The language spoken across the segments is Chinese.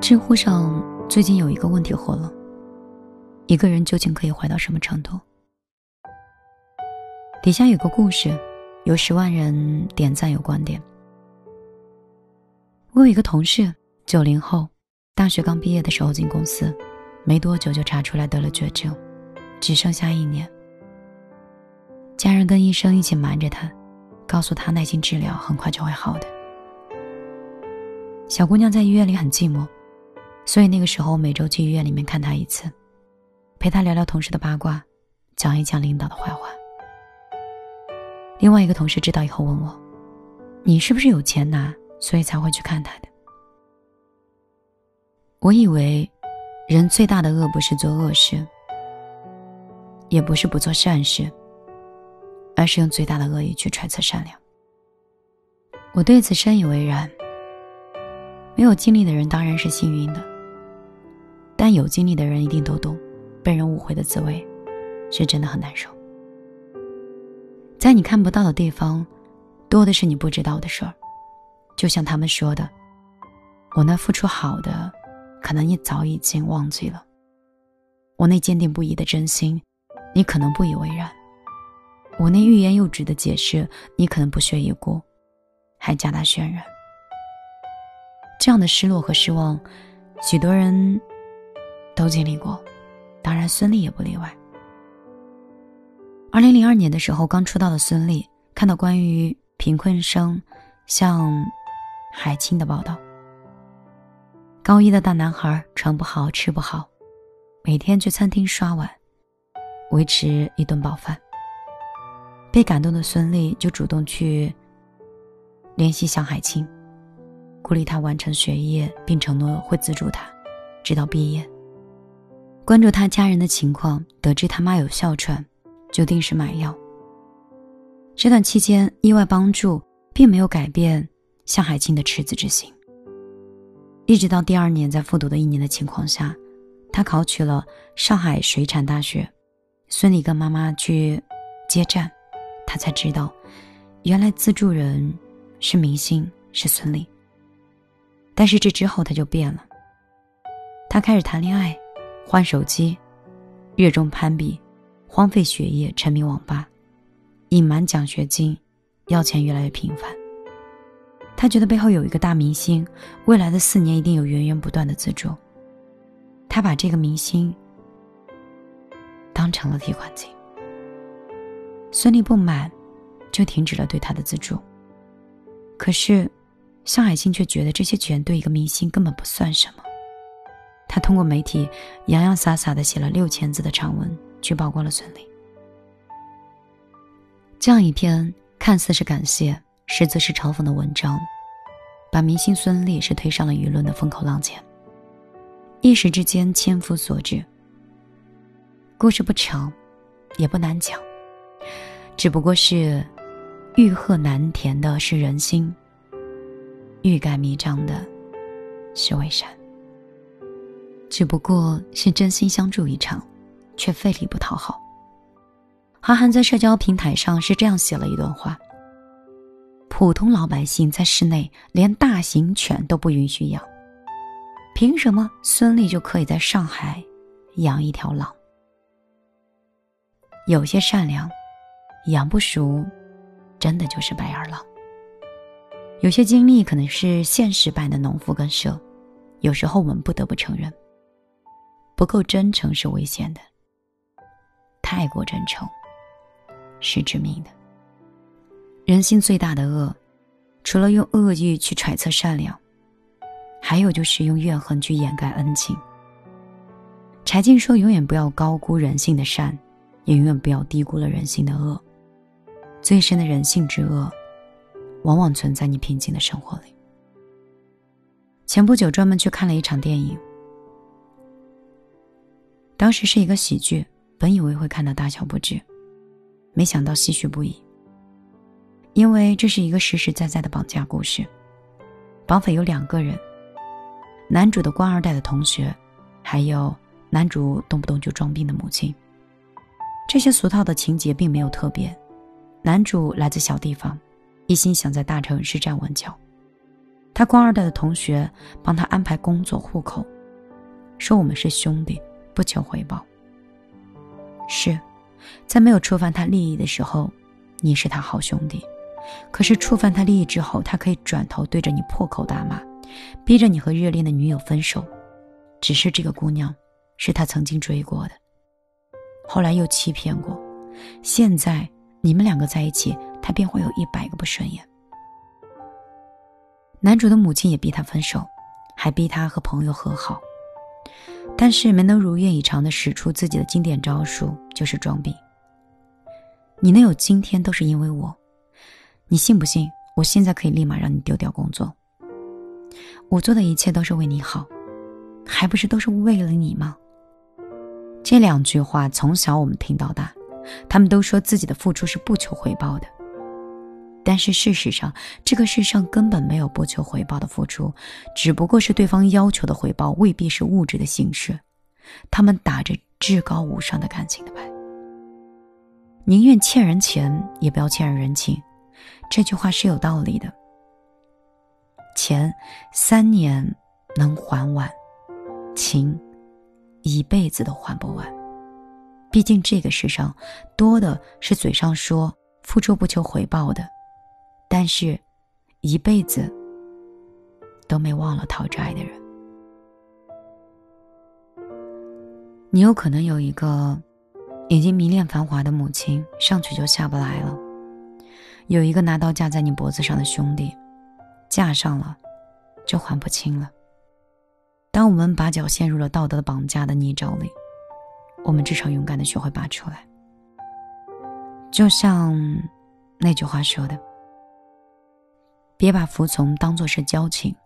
知乎上最近有一个问题火了：一个人究竟可以坏到什么程度？底下有个故事，有十万人点赞有观点。我有一个同事，九零后，大学刚毕业的时候进公司，没多久就查出来得了绝症，只剩下一年。家人跟医生一起瞒着他，告诉他耐心治疗，很快就会好的。小姑娘在医院里很寂寞。所以那个时候，我每周去医院里面看他一次，陪他聊聊同事的八卦，讲一讲领导的坏话。另外一个同事知道以后问我：“你是不是有钱拿，所以才会去看他的？”我以为，人最大的恶不是做恶事，也不是不做善事，而是用最大的恶意去揣测善良。我对此深以为然。没有经历的人当然是幸运的。但有经历的人一定都懂，被人误会的滋味，是真的很难受。在你看不到的地方，多的是你不知道的事儿。就像他们说的：“我那付出好的，可能你早已经忘记了；我那坚定不移的真心，你可能不以为然；我那欲言又止的解释，你可能不屑一顾，还加大渲染。”这样的失落和失望，许多人。都经历过，当然孙俪也不例外。二零零二年的时候，刚出道的孙俪看到关于贫困生向海清的报道。高一的大男孩穿不好吃不好，每天去餐厅刷碗，维持一顿饱饭。被感动的孙俪就主动去联系向海清，鼓励他完成学业，并承诺会资助他，直到毕业。关注他家人的情况，得知他妈有哮喘，就定时买药。这段期间意外帮助，并没有改变向海清的赤子之心。一直到第二年在复读的一年的情况下，他考取了上海水产大学。孙俪跟妈妈去接站，他才知道，原来资助人是明星，是孙俪。但是这之后他就变了，他开始谈恋爱。换手机，月中攀比，荒废学业，沉迷网吧，隐瞒奖学金，要钱越来越频繁。他觉得背后有一个大明星，未来的四年一定有源源不断的资助。他把这个明星当成了提款机。孙俪不满，就停止了对他的资助。可是，向海清却觉得这些钱对一个明星根本不算什么。他通过媒体洋洋洒洒的写了六千字的长文，去曝光了孙俪。这样一篇看似是感谢，实则是嘲讽的文章，把明星孙俪是推上了舆论的风口浪尖。一时之间，千夫所指。故事不长，也不难讲，只不过是欲壑难填的是人心，欲盖弥彰的是伪善。只不过是真心相助一场，却费力不讨好。韩寒在社交平台上是这样写了一段话：普通老百姓在室内连大型犬都不允许养，凭什么孙俪就可以在上海养一条狼？有些善良，养不熟，真的就是白眼狼。有些经历可能是现实版的农夫跟蛇，有时候我们不得不承认。不够真诚是危险的，太过真诚是致命的。人心最大的恶，除了用恶意去揣测善良，还有就是用怨恨去掩盖恩情。柴静说：“永远不要高估人性的善，也永远不要低估了人性的恶。最深的人性之恶，往往存在你平静的生活里。”前不久专门去看了一场电影。当时是一个喜剧，本以为会看到大笑不止，没想到唏嘘不已。因为这是一个实实在在的绑架故事，绑匪有两个人：男主的官二代的同学，还有男主动不动就装病的母亲。这些俗套的情节并没有特别。男主来自小地方，一心想在大城市站稳脚。他官二代的同学帮他安排工作、户口，说我们是兄弟，不求回报。是，在没有触犯他利益的时候，你是他好兄弟；可是触犯他利益之后，他可以转头对着你破口大骂，逼着你和热恋的女友分手。只是这个姑娘，是他曾经追过的，后来又欺骗过，现在你们两个在一起，他便会有一百个不顺眼。男主的母亲也逼他分手，还逼他和朋友和好，但是没能如愿以偿的使出自己的经典招数，就是装逼。你能有今天都是因为我，你信不信？我现在可以立马让你丢掉工作。我做的一切都是为你好，还不是都是为了你吗？这两句话从小我们听到大，他们都说自己的付出是不求回报的。但是事实上，这个世上根本没有不求回报的付出，只不过是对方要求的回报未必是物质的形式。他们打着至高无上的感情的牌，宁愿欠人钱，也不要欠人人情。这句话是有道理的。钱三年能还完，情一辈子都还不完。毕竟这个世上多的是嘴上说付出不求回报的。但是，一辈子都没忘了讨债的人，你有可能有一个已经迷恋繁华的母亲，上去就下不来了；有一个拿刀架在你脖子上的兄弟，架上了就还不清了。当我们把脚陷入了道德绑架的泥沼里，我们至少勇敢的学会拔出来。就像那句话说的。别把服从当作是交情，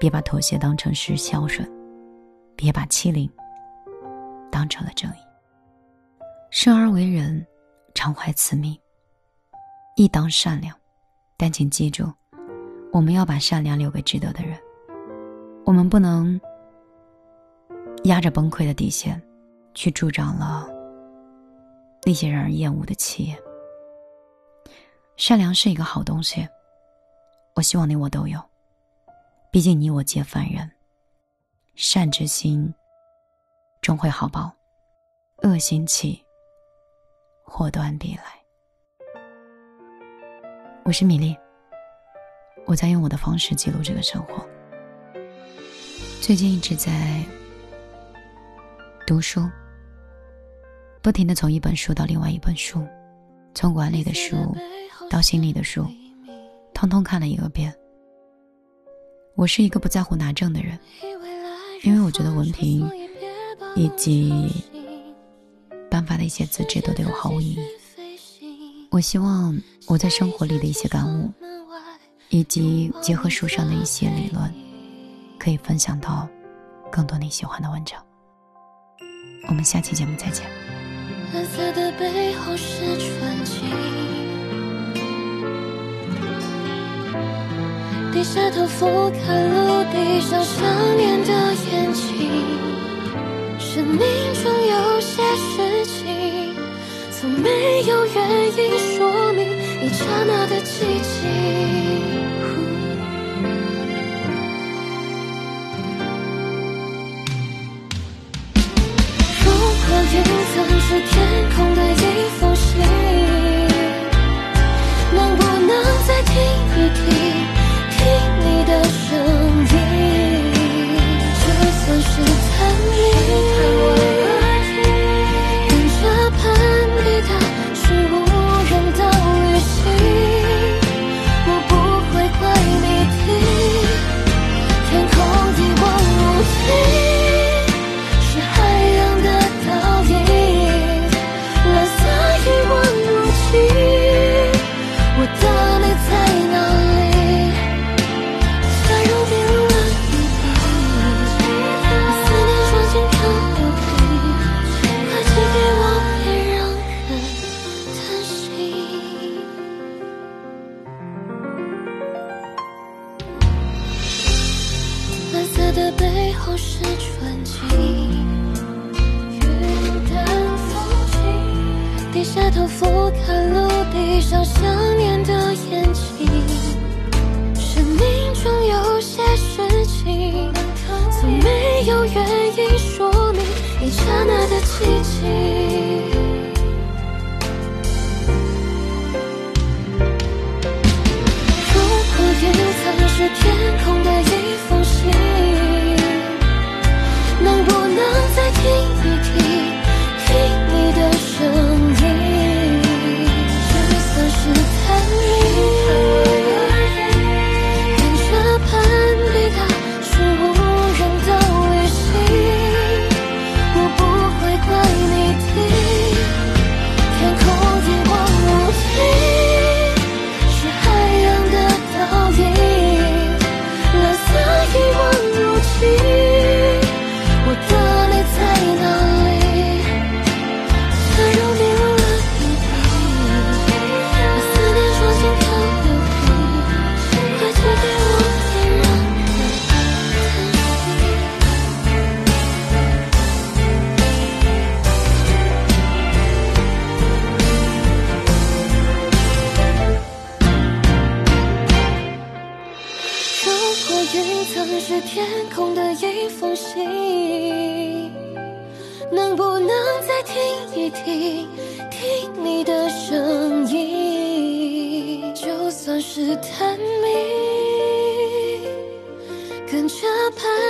别把妥协当成是孝顺，别把欺凌当成了正义。生而为人，常怀慈悯，亦当善良。但请记住，我们要把善良留给值得的人。我们不能压着崩溃的底线，去助长了那些让人厌恶的气焰。善良是一个好东西。我希望你我都有，毕竟你我皆凡人，善之心终会好报，恶心起，祸端必来。我是米粒，我在用我的方式记录这个生活。最近一直在读书，不停的从一本书到另外一本书，从管理的书到心理的书。通通看了一个遍。我是一个不在乎拿证的人，因为我觉得文凭以及颁发的一些资质都对我毫无意义。我希望我在生活里的一些感悟，以及结合书上的一些理论，可以分享到更多你喜欢的文章。我们下期节目再见。蓝色的背后是传奇。低下头俯瞰了不是传奇，云淡风轻，低下头俯瞰陆地上想念的眼睛。生命中有些事情，从没有原因说明，一刹那的寂静。云层是天空的一封信，能不能再听一听，听你的声音，就算是探秘，跟着拍。